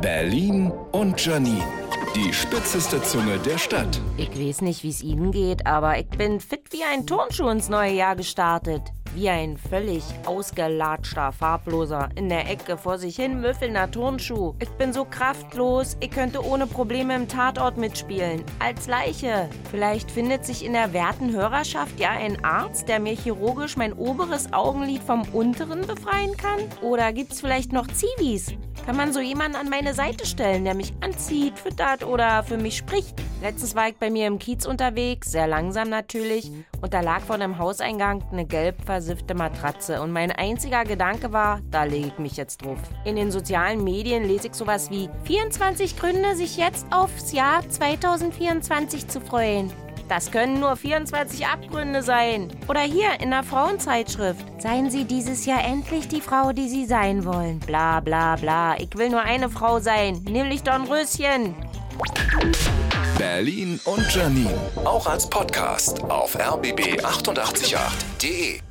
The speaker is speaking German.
Berlin und Janine. Die spitzeste Zunge der Stadt. Ich weiß nicht, wie es Ihnen geht, aber ich bin fit wie ein Turnschuh ins neue Jahr gestartet. Wie ein völlig ausgelatschter, farbloser, in der Ecke vor sich hin müffelnder Turnschuh. Ich bin so kraftlos, ich könnte ohne Probleme im Tatort mitspielen. Als Leiche. Vielleicht findet sich in der werten Hörerschaft ja ein Arzt, der mir chirurgisch mein oberes Augenlid vom unteren befreien kann? Oder gibt's vielleicht noch Zivis? Kann man so jemanden an meine Seite stellen, der mich anzieht, füttert oder für mich spricht? Letztens war ich bei mir im Kiez unterwegs, sehr langsam natürlich, und da lag vor dem Hauseingang eine gelb versiffte Matratze. Und mein einziger Gedanke war, da lege ich mich jetzt drauf. In den sozialen Medien lese ich sowas wie 24 Gründe, sich jetzt aufs Jahr 2024 zu freuen. Das können nur 24 Abgründe sein. Oder hier in der Frauenzeitschrift. Seien Sie dieses Jahr endlich die Frau, die Sie sein wollen. Bla bla bla. Ich will nur eine Frau sein, nämlich Dornröschen. Berlin und Janine. Auch als Podcast auf rbb888.de.